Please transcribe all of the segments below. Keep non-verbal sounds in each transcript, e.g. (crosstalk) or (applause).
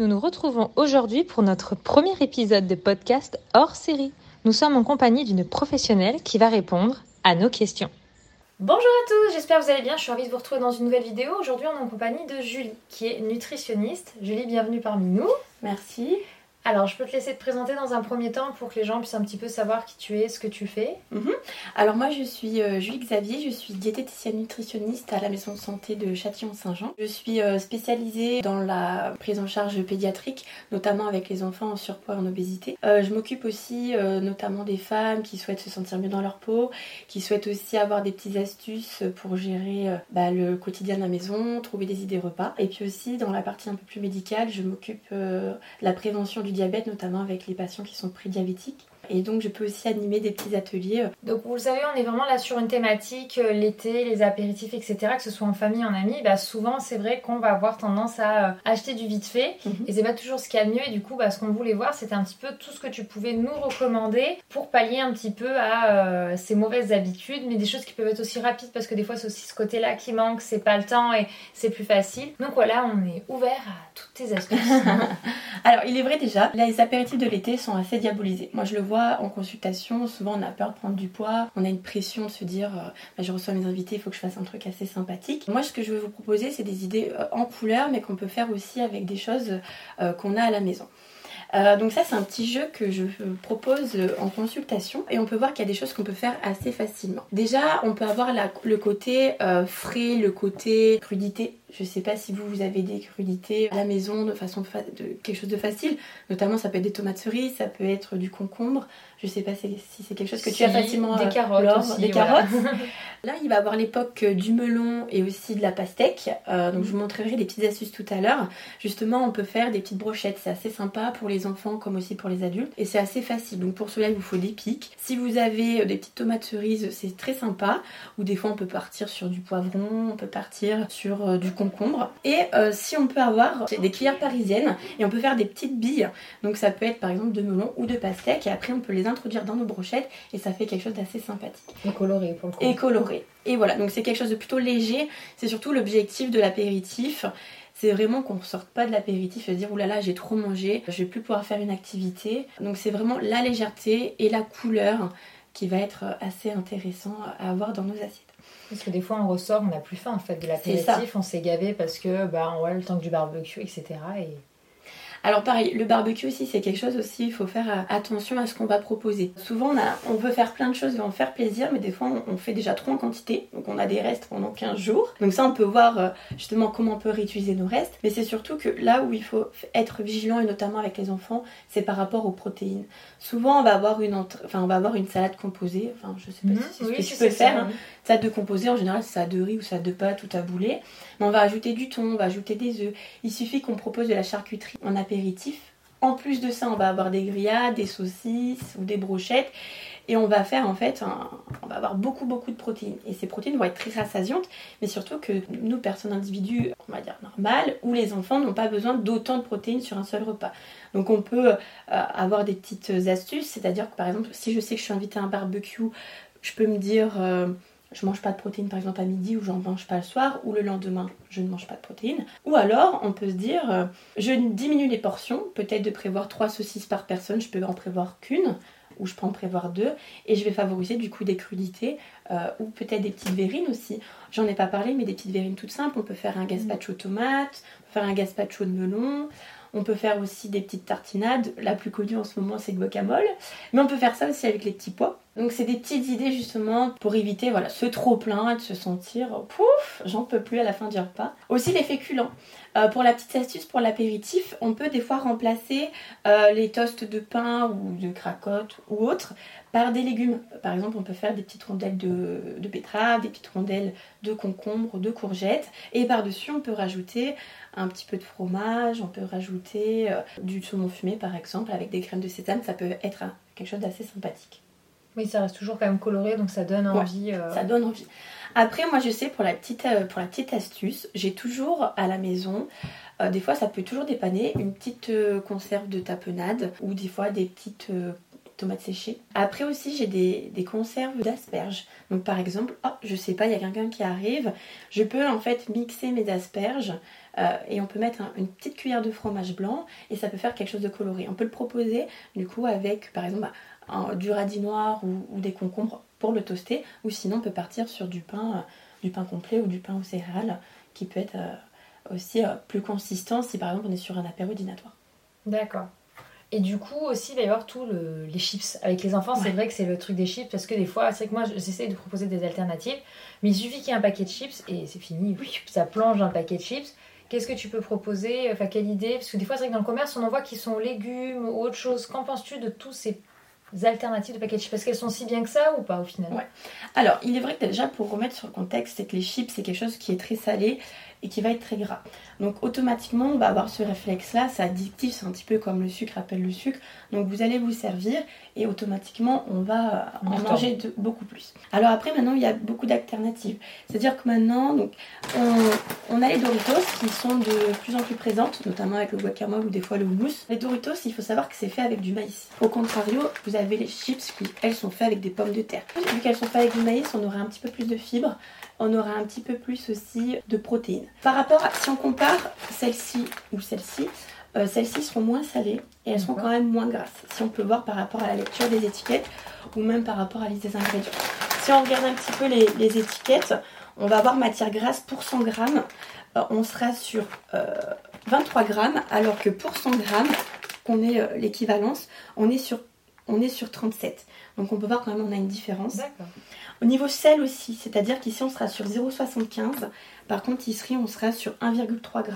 Nous nous retrouvons aujourd'hui pour notre premier épisode de podcast hors série. Nous sommes en compagnie d'une professionnelle qui va répondre à nos questions. Bonjour à tous, j'espère que vous allez bien. Je suis ravie de vous retrouver dans une nouvelle vidéo. Aujourd'hui, on est en compagnie de Julie, qui est nutritionniste. Julie, bienvenue parmi nous. Merci. Alors, je peux te laisser te présenter dans un premier temps pour que les gens puissent un petit peu savoir qui tu es, ce que tu fais. Mhm. Alors, moi, je suis euh, Julie Xavier, je suis diététicienne nutritionniste à la maison de santé de Châtillon-Saint-Jean. Je suis euh, spécialisée dans la prise en charge pédiatrique, notamment avec les enfants en surpoids et en obésité. Euh, je m'occupe aussi notamment des femmes qui souhaitent se sentir mieux dans leur peau, qui souhaitent aussi avoir des petites astuces pour gérer bah, le quotidien de la maison, trouver des idées repas. Et puis aussi, dans la partie un peu plus médicale, je m'occupe de la prévention du diabète, notamment avec les patients qui sont prédiabétiques. Et donc, je peux aussi animer des petits ateliers. Donc, vous le savez, on est vraiment là sur une thématique, euh, l'été, les apéritifs, etc., que ce soit en famille, en amis. Bah, souvent, c'est vrai qu'on va avoir tendance à euh, acheter du vite fait. Mhm. Et c'est pas toujours ce qu'il y a de mieux. Et du coup, bah, ce qu'on voulait voir, c'était un petit peu tout ce que tu pouvais nous recommander pour pallier un petit peu à euh, ces mauvaises habitudes, mais des choses qui peuvent être aussi rapides parce que des fois, c'est aussi ce côté-là qui manque, c'est pas le temps et c'est plus facile. Donc voilà, on est ouvert à toutes tes astuces. (laughs) Alors, il est vrai déjà, les apéritifs de l'été sont assez diabolisés. Moi, je le vois en consultation, souvent on a peur de prendre du poids, on a une pression de se dire euh, bah, je reçois mes invités, il faut que je fasse un truc assez sympathique. Moi, ce que je vais vous proposer, c'est des idées euh, en couleur, mais qu'on peut faire aussi avec des choses euh, qu'on a à la maison. donc ça c'est un petit jeu que je propose en consultation et on peut voir qu'il y a des choses qu'on peut faire assez facilement. Déjà on peut avoir le côté frais, le côté crudité je sais pas si vous, vous avez des crudités à la maison de façon de quelque chose de facile. Notamment, ça peut être des tomates cerises, ça peut être du concombre. Je sais pas si c'est quelque chose que tu as facilement. Des euh, carottes aussi, Des carottes. (laughs) Là, il va avoir l'époque du melon et aussi de la pastèque. Euh, donc, je vous montrerai des petites astuces tout à l'heure. Justement, on peut faire des petites brochettes. C'est assez sympa pour les enfants comme aussi pour les adultes. Et c'est assez facile. Donc, pour cela, il vous faut des pics. Si vous avez euh, des petites tomates cerises, c'est très sympa. Ou des fois, on peut partir sur du poivron, on peut partir sur du concombre. Et si on peut avoir des cuillères parisiennes et on peut faire des petites billes. Donc, ça peut être par exemple de melon ou de pastèque. Et après, on peut les introduire dans nos brochettes et ça fait quelque chose d'assez sympathique. Et coloré pour le coup. Et coloré. Et voilà, donc c'est quelque chose de plutôt léger. C'est surtout l'objectif de l'apéritif. C'est vraiment qu'on ne sorte pas de l'apéritif et se dire oulala j'ai trop mangé, je vais plus pouvoir faire une activité. Donc c'est vraiment la légèreté et la couleur qui va être assez intéressant à avoir dans nos assiettes. Parce que des fois on ressort, on n'a plus faim en fait de l'apéritif, on s'est gavé parce que bah on a le temps du barbecue, etc. Et alors pareil, le barbecue aussi, c'est quelque chose aussi, il faut faire euh, attention à ce qu'on va proposer. Souvent, on, a, on veut faire plein de choses, on veut faire plaisir, mais des fois, on, fait déjà trop en quantité, donc on a des restes pendant 15 jours. Donc ça, on peut voir euh, justement comment on peut réutiliser nos restes, mais c'est surtout que là où il faut être vigilant, et notamment avec les enfants, c'est par rapport aux protéines. Souvent, on va avoir une, enfin, on va avoir une salade composée, enfin, je sais pas mhm. si c'est ce que tu peux faire. Ça, hein. Salade de composée, en général, c'est ça de riz ou ça de pâte ou à boulet. Mais on va ajouter du thon, on va ajouter des œufs. Il suffit qu'on propose de la charcuterie en apéritif. En plus de ça, on va avoir des grillades, des saucisses ou des brochettes. Et on va faire en fait, on va avoir beaucoup beaucoup de protéines. Et ces protéines vont être très rassasiantes, mais surtout que nous, personnes individus, on va dire normales, ou les enfants n'ont pas besoin d'autant de protéines sur un seul repas. Donc on peut euh, avoir des petites astuces, c'est-à-dire que par exemple, si je sais que je suis invitée à un barbecue, je peux me dire... Euh, je mange pas de protéines par exemple à midi ou j'en mange pas le soir ou le lendemain je ne mange pas de protéines. Ou alors on peut se dire euh, je diminue les portions, peut-être de prévoir 3 saucisses par personne, je peux en prévoir qu'une ou je peux en prévoir deux et je vais favoriser du coup des crudités euh, ou peut-être des petites verrines aussi. J'en ai pas parlé mais des petites verrines toutes simples, on peut faire un gazpacho tomate, faire un gazpacho de melon, on peut faire aussi des petites tartinades. La plus connue en ce moment, c'est le guacamole. Mais on peut faire ça aussi avec les petits pois. Donc c'est des petites idées justement pour éviter voilà, ce trop plein de se sentir pouf, j'en peux plus à la fin du repas. Aussi les féculents. Euh, pour la petite astuce pour l'apéritif, on peut des fois remplacer euh, les toasts de pain ou de cracotte ou autres par des légumes. Par exemple, on peut faire des petites rondelles de, de des petites rondelles de concombre, de courgettes. Et par-dessus, on peut rajouter un petit peu de fromage, on peut rajouter euh, du saumon fumé par exemple avec des crèmes de sésame. Ça peut être quelque chose d'assez sympathique. Oui, ça reste toujours quand même coloré, donc ça donne envie. Euh. Ça donne envie. Après, moi, je sais, pour la petite, euh, pour la petite astuce, j'ai toujours à la maison, des fois, ça peut toujours dépanner, une petite conserve de tapenade ou des fois des petites tomates séchées. Après aussi, j'ai des, conserves d'asperges. Donc par exemple, oh, je sais pas, il y a quelqu'un qui arrive, je peux en fait mixer mes asperges euh, et on peut mettre une petite cuillère de fromage blanc et ça peut faire quelque chose de coloré. On peut le proposer du coup avec par exemple du radis noir ou, des concombres pour le toaster ou sinon on peut partir sur du pain, euh, du pain complet ou du pain aux céréales qui peut être euh, aussi plus consistant si par exemple on est sur un apéro dînatoire. D'accord. Et du coup, aussi, il va y avoir tous les chips. Avec les enfants, c'est vrai que c'est le truc des chips parce que des fois, c'est que moi, j'essaie de proposer des alternatives, mais il suffit qu'il y ait un paquet de chips et c'est fini. Oui, ça plonge un paquet de chips. Qu'est-ce que tu peux proposer? Enfin, quelle idée? Parce que des fois, c'est vrai que dans le commerce, on en voit qui sont légumes ou autre chose. Qu'en penses-tu de tous ces alternatives de chips Est-ce qu'elles sont si bien que ça ou pas au final? Alors, il est vrai que déjà, pour remettre sur le contexte, c'est que les chips, c'est quelque chose qui est très salé et qui va être très gras. Donc automatiquement, on va avoir ce réflexe-là, c'est addictif, c'est un petit peu comme le sucre appelle le sucre. Donc vous allez vous servir et automatiquement, on va en manger beaucoup plus. Alors après, maintenant, il y a beaucoup d'alternatives. C'est-à-dire que maintenant, donc, on, a les Doritos qui sont de plus en plus présentes, notamment avec le guacamole ou des fois le mousse. Les Doritos, il faut savoir que c'est fait avec du maïs. Au contrario, vous avez les chips qui, elles, sont faites avec des pommes de terre. Vu qu'elles sont faites avec du maïs, on aura un petit peu plus de fibres on aura un petit peu plus aussi de protéines. Par rapport à, si on compare celle-ci ou celle-ci, euh, celles-ci seront moins salées et elles seront quand même moins grasses. Si on peut voir par rapport à la lecture des étiquettes ou même par rapport à la liste des ingrédients. Si on regarde un petit peu les, étiquettes, on va avoir matière grasse pour 100 grammes. Euh, on sera sur 23 euh, grammes alors que pour 100 grammes, qu'on est l'équivalence, on est sur on est sur 37. Donc on peut voir quand même on a une différence. Au niveau sel aussi, c'est-à-dire qu'ici on sera sur 0,75. Par contre ici on sera sur 1,3 g.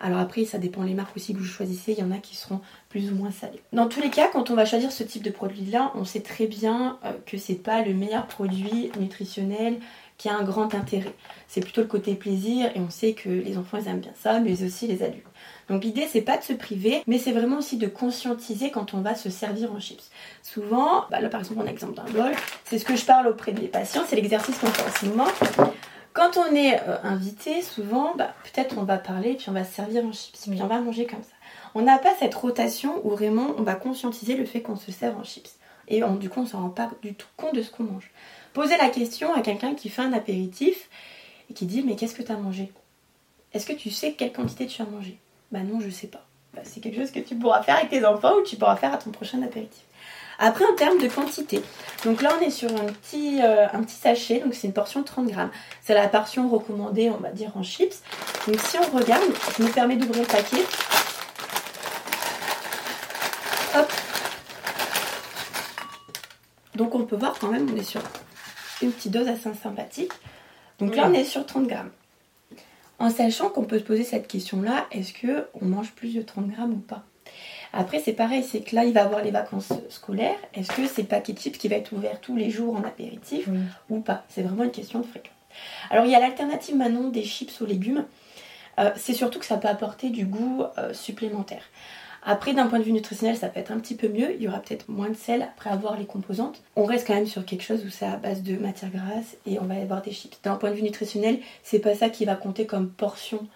Alors après, ça dépend les marques aussi que vous choisissez. Il y en a qui seront plus ou moins salées. Dans tous les cas, quand on va choisir ce type de produit-là, on sait très bien euh, que c'est pas le meilleur produit nutritionnel qui a un grand intérêt. C'est plutôt le côté plaisir et on sait que les enfants aiment bien ça, mais aussi les adultes. Donc l'idée c'est pas de se priver, mais c'est vraiment aussi de conscientiser quand on va se servir en chips. Souvent, bah là par exemple un exemple d'un bol, c'est ce que je parle auprès de mes patients, c'est l'exercice qu'on fait en ce moment. Quand on est euh, invité, souvent, bah, peut-être on va parler, puis on va se servir en chips, puis on va manger comme ça. On n'a pas cette rotation où vraiment on va conscientiser le fait qu'on se sert en chips. Et du coup, on ne se rend pas du tout compte de ce qu'on mange. Poser la question à quelqu'un qui fait un apéritif et qui dit Mais qu'est-ce que tu as mangé? Est-ce que tu sais quelle quantité tu as mangé? Bah non, je sais pas. Bah, c'est quelque chose que tu pourras faire avec tes enfants ou tu pourras faire à ton prochain apéritif. Après, en termes de quantité, donc là, on est sur un petit, euh, un petit sachet, donc c'est une portion de 30 grammes. C'est la portion recommandée, on va dire, en chips. Donc si on regarde, je me permets d'ouvrir le paquet. Hop. Donc on peut voir quand même, on est sur une petite dose assez sympathique. Donc là, on est sur 30 grammes. En sachant qu'on peut se poser cette question-là, est-ce que on mange plus de 30 grammes ou pas? Après, c'est pareil, c'est que là, il va avoir les vacances scolaires. Est-ce que c'est paquet chips qui va être ouvert tous les jours en apéritif ou pas? C'est vraiment une question de fréquence. Alors, il y a l'alternative maintenant des chips aux légumes. Euh, c'est surtout que ça peut apporter du goût euh, supplémentaire. Après, d'un point de vue nutritionnel, ça peut être un petit peu mieux. Il y aura peut-être moins de sel après avoir les composantes. On reste quand même sur quelque chose où c'est à base de matière grasse et on va avoir des chips. D'un point de vue nutritionnel, c'est pas ça qui va compter comme portion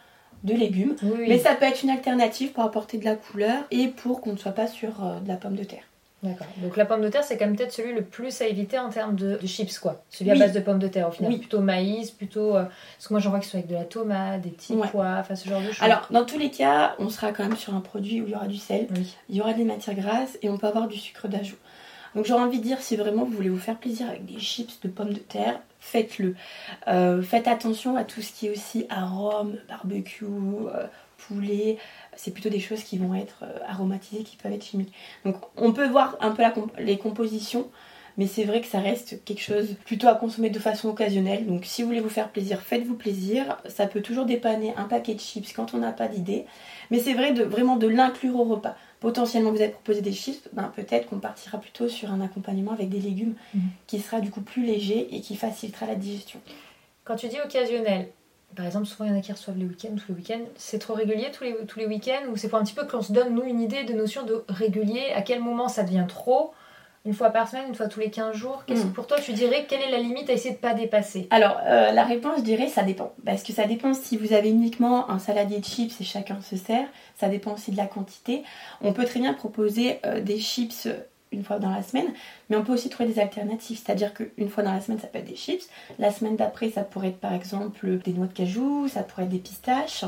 de légumes. Mais ça peut être une alternative pour apporter de la couleur et pour qu'on ne soit pas sur euh, de la pomme de terre. D'accord. Donc la pomme de terre, c'est quand même peut-être celui le plus à éviter en termes de, chips, quoi. Celui à base de pommes de terre, au final. Oui. Plutôt maïs, plutôt. Euh, parce que moi, j'en vois qu'ils sont avec de la tomate, des petits pois, enfin ce genre de choses. Alors, dans tous les cas, on sera quand même sur un produit où il y aura du sel, il y aura des matières grasses et on peut avoir du sucre d'ajout. Donc j'aurais envie de dire, si vraiment vous voulez vous faire plaisir avec des chips de pommes de terre, faites-le. Euh, faites attention à tout ce qui est aussi arôme, barbecue, euh, poulet, c'est plutôt des choses qui vont être euh, aromatisées, qui peuvent être chimiques. Donc on peut voir un peu les compositions, mais c'est vrai que ça reste quelque chose plutôt à consommer de façon occasionnelle. Donc si vous voulez vous faire plaisir, faites-vous plaisir. Ça peut toujours dépanner un paquet de chips quand on n'a pas d'idée, mais c'est vrai vraiment de l'inclure au repas. Potentiellement vous avez proposé des chips, ben, peut-être qu'on partira plutôt sur un accompagnement avec des légumes mhm. qui sera du coup plus léger et qui facilitera la digestion. Quand tu dis occasionnel, par exemple, souvent il y en a qui reçoivent les week-ends, tous les week-ends. C'est trop régulier tous les, tous les week-ends ou c'est pour un petit peu qu'on se donne, nous, une idée de notion de régulier À quel moment ça devient trop une fois par semaine, une fois tous les 15 jours Qu'est-ce que hmm. pour toi tu dirais Quelle est la limite à essayer de pas dépasser? Alors euh, la réponse je dirais ça dépend. Parce que ça dépend si vous avez uniquement un saladier de chips et chacun se sert. Ça dépend aussi de la quantité. On peut très bien proposer euh, des chips une fois dans la semaine, mais on peut aussi trouver des alternatives. C'est-à-dire qu'une fois dans la semaine, ça peut être des chips. La semaine d'après, ça pourrait être par exemple des noix de cajou, ça pourrait être des pistaches,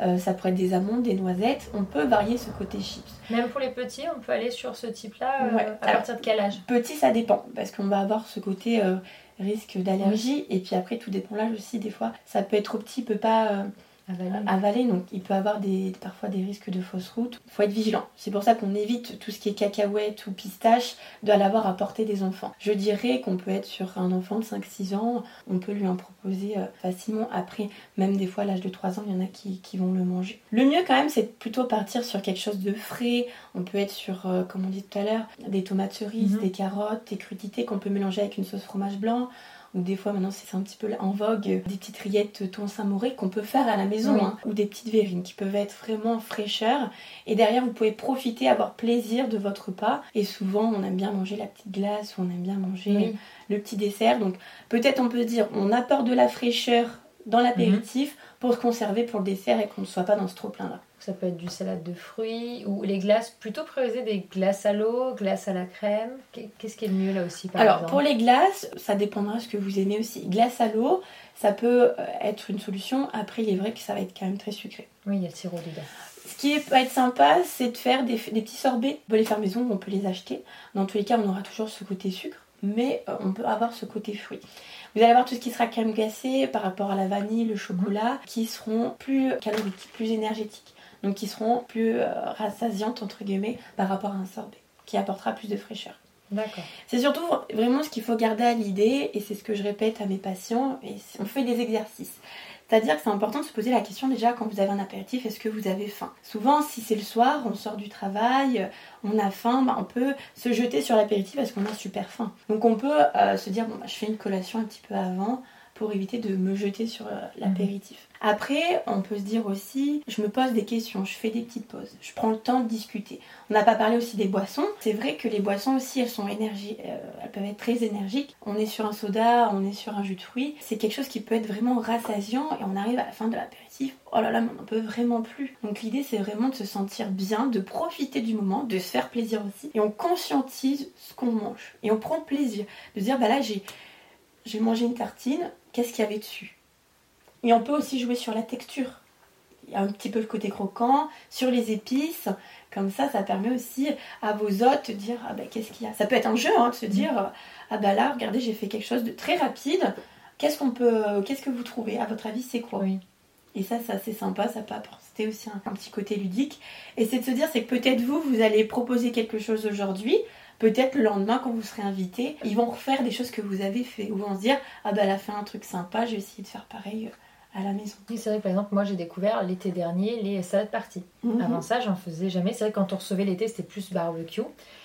euh, ça pourrait être des amandes, des noisettes. On peut varier ce côté chips. Même pour les petits, on peut aller sur ce type-là euh, à partir de quel âge? Petit, ça dépend, parce qu'on va avoir ce côté euh, risque d'allergie, et puis après, tout dépend l'âge aussi. Des fois, ça peut être trop petit, peut pas avaler. donc il peut avoir des, parfois des risques de fausse route. Il faut être vigilant. C'est pour ça qu'on évite tout ce qui est cacahuète ou pistache de l'avoir à portée des enfants. Je dirais qu'on peut être sur un enfant de 5-6 ans, on peut lui en proposer euh, facilement. Après, même des fois à l'âge de 3 ans, il y en a qui, vont le manger. Le mieux quand même, c'est plutôt partir sur quelque chose de frais. On peut être sur, euh, comme on dit tout à l'heure, des tomates cerises, mhm. des carottes, des crudités qu'on peut mélanger avec une sauce fromage blanc ou des fois maintenant c'est un petit peu en vogue, des petites rillettes thon samouré qu'on peut faire à la maison, hein. ou des petites verrines qui peuvent être vraiment fraîcheur. Et derrière vous pouvez profiter, avoir plaisir de votre repas. Et souvent on aime bien manger la petite glace, ou on aime bien manger le petit dessert. Donc peut-être on peut dire on apporte de la fraîcheur dans l'apéritif mhm. pour se conserver pour le dessert et qu'on ne soit pas dans ce trop plein là. Ça peut être du salade de fruits ou les glaces, plutôt prioriser des glaces à l'eau, glaces à la crème. Qu'est-ce qui est le mieux là aussi par Alors pour les glaces, ça dépendra de ce que vous aimez aussi. Glace à l'eau, ça peut euh, être une solution. Après, il est vrai que ça va être quand même très sucré. Oui, il y a le sirop dedans. Ce qui peut être sympa, c'est de faire des, petits sorbets. On peut les faire maison, on peut les acheter. Dans tous les cas, on aura toujours ce côté sucre, mais euh, on peut avoir ce côté fruit. Vous allez avoir tout ce qui sera crème glacée par rapport à la vanille, le chocolat, qui seront plus caloriques, plus énergétiques donc qui seront plus euh, rassasiantes entre guillemets par rapport à un sorbet, qui apportera plus de fraîcheur. D'accord. C'est surtout vraiment ce qu'il faut garder à l'idée, et c'est ce que je répète à mes patients, et on fait des exercices. C'est-à-dire que c'est important de se poser la question déjà quand vous avez un apéritif, est-ce que vous avez faim? Souvent, si c'est le soir, on sort du travail, on a faim, bah, on peut se jeter sur l'apéritif parce qu'on a super faim. Donc on peut euh, se dire, bon, bah, je fais une collation un petit peu avant pour éviter de me jeter sur euh, l'apéritif. Après, on peut se dire aussi, je me pose des questions, je fais des petites pauses, je prends le temps de discuter. On n'a pas parlé aussi des boissons. C'est vrai que les boissons aussi, elles sont énergie, euh, elles peuvent être très énergiques. On est sur un soda, on est sur un jus de fruits. C'est quelque chose qui peut être vraiment rassasiant et on arrive à la fin de l'apéritif. Oh là là, mais on n'en peut vraiment plus. Donc l'idée, c'est vraiment de se sentir bien, de profiter du moment, de se faire plaisir aussi. Et on conscientise ce qu'on mange. Et on prend plaisir. De dire, bah là, j'ai, j'ai mangé une tartine, qu'est-ce qu'il y avait dessus? Et on peut aussi jouer sur la texture. Il y a un petit peu le côté croquant, sur les épices. Comme ça, ça permet aussi à vos hôtes de dire ah ben, qu'est-ce qu'il y a? Ça peut être un jeu hein, de se dire ah ben là, regardez, j'ai fait quelque chose de très rapide. Qu'est-ce qu'on peut, qu'est-ce que vous trouvez? À votre avis, c'est quoi? Oui. Et ça, c'est assez sympa, ça peut apporter aussi un, petit côté ludique. Et c'est de se dire, c'est que peut-être vous, vous allez proposer quelque chose aujourd'hui, peut-être le lendemain quand vous serez invité, ils vont refaire des choses que vous avez fait, ou vont se dire, ah ben elle a fait un truc sympa, j'ai essayé de faire pareil à la maison. Oui, c'est vrai par exemple, moi j'ai découvert l'été dernier les salades parties. Mhm. Avant ça, j'en faisais jamais. C'est vrai que quand on recevait l'été, c'était plus barbecue.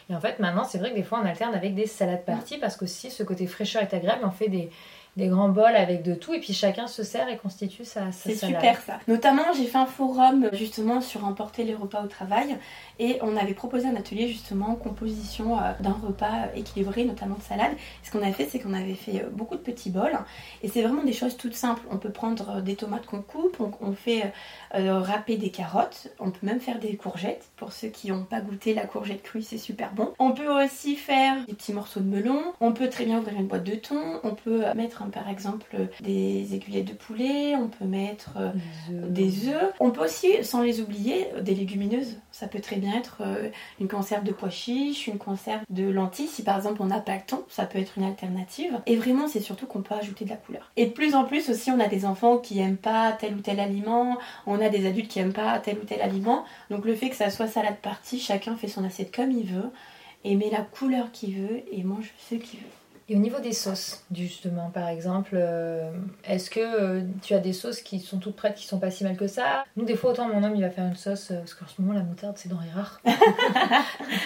Et en fait, maintenant, c'est vrai que des fois, on alterne avec des salades parties parce que si ce côté fraîcheur est agréable, on fait des, des grands bols avec de tout et puis chacun se sert et constitue sa, sa C'est super ça. Notamment, j'ai fait un forum justement sur emporter les repas au travail et on avait proposé un atelier justement composition euh, d'un repas équilibré, notamment de salade. ce qu'on a fait, c'est qu'on avait fait euh, beaucoup de petits bols et c'est vraiment des choses toutes simples. On peut prendre euh, des tomates qu'on coupe, on, fait râper des carottes, on peut même faire des courgettes. Pour ceux qui n'ont pas goûté la courgette crue, c'est super bon. On peut aussi faire des petits morceaux de melon. On peut très bien ouvrir une boîte de thon. On peut mettre par exemple des aiguillettes de poulet. On peut mettre des œufs. On peut aussi, sans les oublier, des légumineuses. Ça peut très bien être euh, une conserve de pois chiches, une conserve de lentilles. Si par exemple on n'a pas le temps, ça peut être une alternative. Et vraiment, c'est surtout qu'on peut ajouter de la couleur. Et de plus en plus aussi, on a des enfants qui aiment pas tel ou tel aliment, on a des adultes qui aiment pas tel ou tel aliment. Donc le fait que ça soit salade partie, chacun fait son assiette comme il veut et met la couleur qu'il veut et mange ce qu'il veut. Et au niveau des sauces, justement, par exemple, euh, est-ce que euh, tu as des sauces qui sont toutes prêtes, qui sont pas si mal que ça? Nous, des fois, autant mon homme, il va faire une sauce, euh, parce qu'en ce moment, la moutarde, c'est denrée rare. (laughs)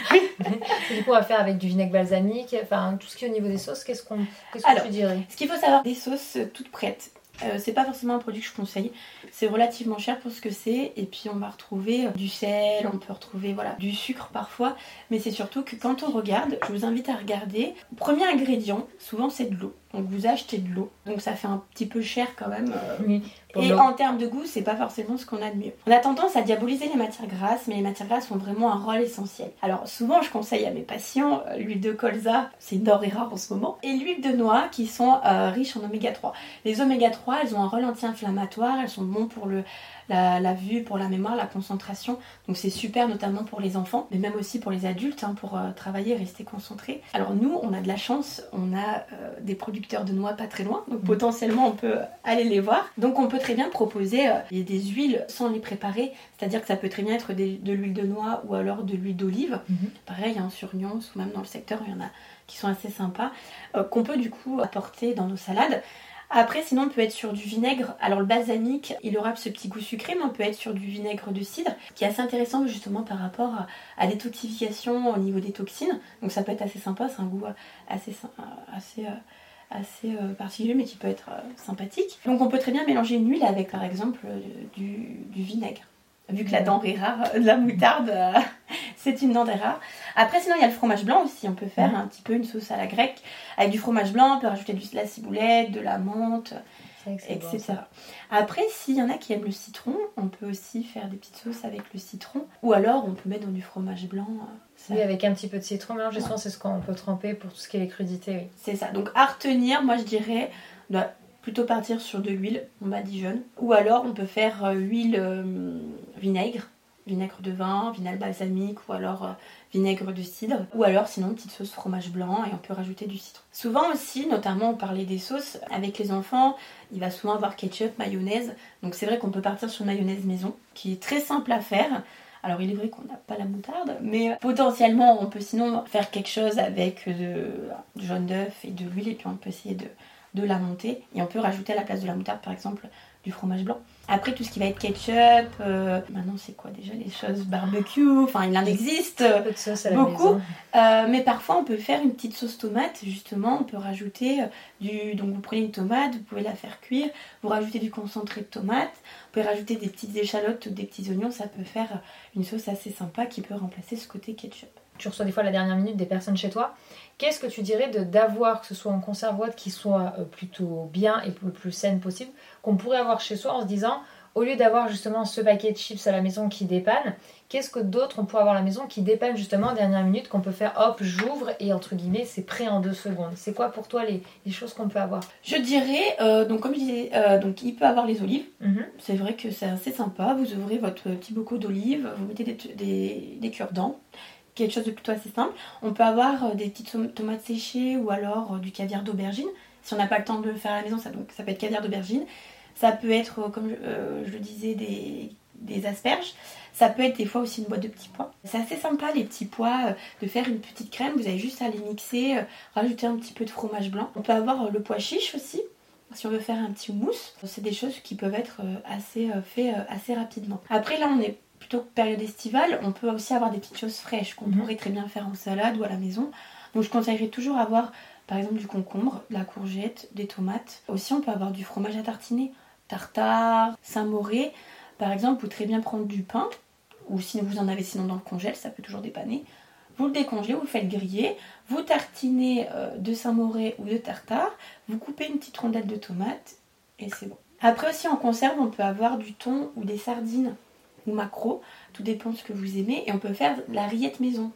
du coup, on va faire avec du vinaigre balsamique, enfin, tout ce qui est au niveau des sauces, qu'est-ce qu'on qu'est-ce que tu dirais? Ce qu'il faut savoir, des sauces toutes prêtes, euh, c'est pas forcément un produit que je conseille. C'est relativement cher pour ce que c'est. Et puis on va retrouver euh, du sel, on peut retrouver voilà, du sucre parfois. Mais c'est surtout que quand on regarde, je vous invite à regarder. Premier ingrédient, souvent c'est de l'eau. Donc vous achetez de l'eau. Donc ça fait un petit peu cher quand même. Euh, Et en termes de goût, c'est pas forcément ce qu'on a de mieux. On a tendance à diaboliser les matières grasses, mais les matières grasses ont vraiment un rôle essentiel. Alors souvent, je conseille à mes patients euh, l'huile de colza, c'est une et rare en ce moment, et l'huile de noix qui sont euh, riches en oméga 3. Les oméga 3, elles ont un rôle anti-inflammatoire, elles sont bons pour le, la, vue, pour la mémoire, la concentration. Donc c'est super notamment pour les enfants, mais même aussi pour les adultes, hein, pour euh, travailler, rester concentré. Alors nous, on a de la chance, on a des producteurs de noix pas très loin, donc mmh. potentiellement on peut aller les voir. Donc on peut très bien proposer euh, des huiles sans les préparer, c'est-à-dire que ça peut très bien être de l'huile de noix ou alors de l'huile d'olive. Mhm. Pareil, hein, sur Nyons ou même dans le secteur, il y en a qui sont assez sympas, euh, qu'on peut du coup apporter dans nos salades. Après, sinon, on peut être sur du vinaigre. Alors, le balsamique, il aura ce petit goût sucré, mais on peut être sur du vinaigre de cidre, qui est assez intéressant justement par rapport à, l'étoxification au niveau des toxines. Donc, ça peut être assez sympa, c'est un goût assez, assez assez euh, particulier mais qui peut être euh, sympathique. Donc on peut très bien mélanger une huile avec par exemple euh, du, vinaigre. Vu que la denrée rare, la moutarde, (laughs) c'est une denrée rare. Après, sinon, il y a le fromage blanc aussi. On peut faire un petit peu une sauce à la grecque avec du fromage blanc. On peut rajouter de la ciboulette, de la menthe, etc. Après, s'il y en a qui aiment le citron, on peut aussi faire des petites sauces avec le citron. Ou alors, on peut mettre dans du fromage blanc. Oui, avec un petit peu de citron mélange, ouais. c'est ce qu'on peut tremper pour tout ce qui est les crudités. Oui. C'est ça. Donc, à retenir, moi je dirais, on doit plutôt partir sur de l'huile, on m'a dit jaune. Ou alors, on peut faire euh, huile euh, vinaigre vinaigre de vin, vinaigre balsamique ou alors euh, vinaigre de cidre. Ou alors sinon une petite sauce fromage blanc et on peut rajouter du citron. Souvent aussi, notamment on parlait des sauces, avec les enfants, il va souvent avoir ketchup, mayonnaise. Donc c'est vrai qu'on peut partir sur mayonnaise maison, qui est très simple à faire. Alors il est vrai qu'on n'a pas la moutarde, mais potentiellement on peut sinon faire quelque chose avec du jaune d'œuf et de l'huile et puis on peut essayer de, de la monter. Et on peut rajouter à la place de la moutarde par exemple du fromage blanc. Après, tout ce qui va être ketchup, euh, maintenant c'est quoi déjà les choses? Barbecue, enfin il en existe beaucoup. Euh, mais parfois on peut faire une petite sauce tomate, justement, on peut rajouter euh, du. Donc vous prenez une tomate, vous pouvez la faire cuire, vous rajoutez du concentré de tomate, vous pouvez rajouter des petites échalotes ou des petits oignons, ça peut faire une sauce assez sympa qui peut remplacer ce côté ketchup. Tu reçois des fois la dernière minute des personnes chez toi. Qu'est-ce que tu dirais de d'avoir, que ce soit en conserve qui soit plutôt bien et le plus saine possible, qu'on pourrait avoir chez soi en se disant au lieu d'avoir justement ce paquet de chips à la maison qui dépanne, qu'est-ce que d'autres on pourrait avoir à la maison qui dépanne justement en dernière minute qu'on peut faire hop, j'ouvre et entre guillemets c'est prêt en deux secondes. C'est quoi pour toi les, choses qu'on peut avoir? Je dirais, euh, donc comme je disais, euh, donc il peut avoir les olives. Mhm. C'est vrai que c'est assez sympa. Vous ouvrez votre petit bocaux d'olives, vous mettez des, des, des cure-dents quelque chose de plutôt assez simple. On peut avoir euh, des petites tomates séchées ou alors du caviar d'aubergine. Si on n'a pas le temps de le faire à la maison, ça, peut être caviar d'aubergine. Ça peut être, euh, comme euh, je, le disais, des, asperges. Ça peut être des fois aussi une boîte de petits pois. C'est assez sympa les petits pois, euh, de faire une petite crème. Vous avez juste à les mixer, rajouter un petit peu de fromage blanc. On peut avoir le pois chiche aussi, si on veut faire un petit mousse. C'est des choses qui peuvent être assez faites assez rapidement. Après là on est plutôt période estivale, on peut aussi avoir des petites choses fraîches qu'on mhm. pourrait très bien faire en salade ou à la maison. Donc je conseillerais toujours avoir par exemple du concombre, de la courgette, des tomates. Aussi on peut avoir du fromage à tartiner tartare, Saint-Mauré. Par exemple, vous pouvez très bien prendre du pain, ou si vous en avez sinon dans le congèle, ça peut toujours dépanner. Vous le décongelez, vous le faites griller, vous tartinez euh, de Saint-Mauré ou de tartare, vous coupez une petite rondelle de tomate et c'est bon. Après aussi en conserve, on peut avoir du thon ou des sardines ou macro, tout dépend de ce que vous aimez, et on peut faire la rillette maison.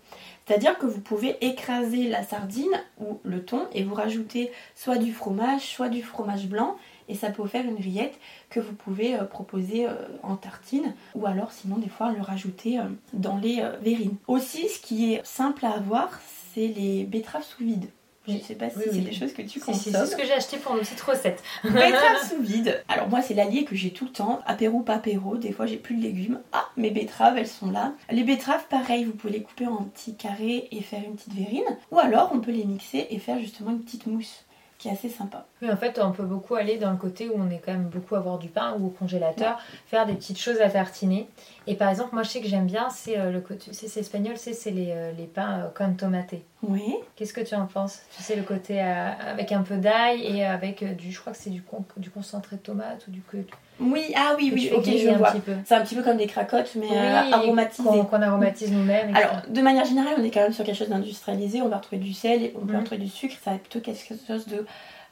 C'est-à-dire que vous pouvez écraser la sardine ou le thon et vous rajouter soit du fromage, soit du fromage blanc, et ça peut faire une rillette que vous pouvez euh, proposer euh, en tartine ou alors sinon des fois le rajouter euh, dans les verrines. Aussi ce qui est simple à avoir c'est les betteraves sous vide. Je ne sais pas si c'est des choses que tu consommes. C'est ce que j'ai acheté pour nos petites recettes. (laughs) betteraves (laughs) sous vide. Alors moi c'est l'allié que j'ai tout le temps. Apéro pas apéro. Des fois j'ai plus de légumes. Ah mes betteraves elles sont là. Les betteraves pareil vous pouvez les couper en petits carrés et faire une petite verrine. Ou alors on peut les mixer et faire justement une petite mousse qui est assez sympa. Oui, en fait, on peut beaucoup aller dans le côté où on est quand même beaucoup à avoir du pain ou au congélateur, faire des petites choses à tartiner. Et par exemple, moi, je sais que j'aime bien, c'est euh, le côté, c'est espagnol, c'est les, euh, les pains euh, con tomate. Oui. Qu'est-ce que tu en penses? Tu sais, le côté avec un peu d'ail et avec du, je crois que c'est du, du concentré de tomate ou du que oui, ah oui, oui, ok, je vois. C'est un petit peu comme des cracottes, mais oui, aromatisées. Qu'on aromatise nous-mêmes. Alors, de manière générale, on est quand même sur quelque chose d'industrialisé. On va retrouver du sel, on peut mm. retrouver du sucre. Ça va être plutôt quelque chose de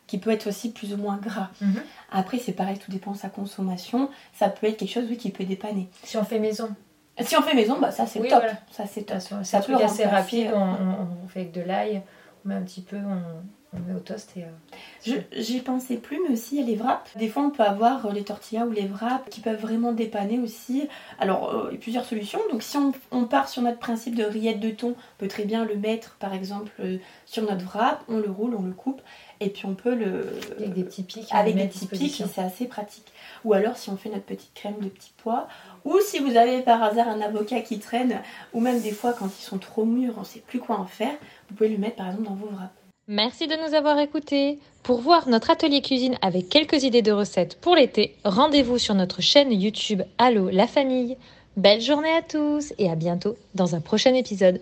qui peut être aussi plus ou moins gras. Mhm. Après, c'est pareil, tout dépend de sa consommation. Ça peut être quelque chose oui, qui peut dépanner. Si on fait maison. Si on fait maison, bah, ça c'est Oui, top. voilà. Ça c'est top. façon, Ça peut assez rapide, euh, on fait avec de l'ail, on met un petit peu, on, on met au toast et... euh, J'y pensais plus, mais aussi il y a les wraps. Des fois, on peut avoir euh, les tortillas ou les wraps qui peuvent vraiment dépanner aussi. Alors, euh, il y a plusieurs solutions. Donc, si on, on part sur notre principe de rillette de thon, on peut très bien le mettre, par exemple, sur notre wrap. On le roule, on le coupe, et puis on peut le avec des petits pics. avec des petits pics, et c'est assez pratique. Ou alors, si on fait notre petite crème de petits pois, ou si vous avez par hasard un avocat qui traîne, ou même des fois quand ils sont trop mûrs, on sait plus quoi en faire, vous pouvez le mettre par exemple dans vos wraps. Merci de nous avoir écoutés. Pour voir notre atelier cuisine avec quelques idées de recettes pour l'été, rendez-vous sur notre chaîne YouTube Allo la famille. Belle journée à tous et à bientôt dans un prochain épisode.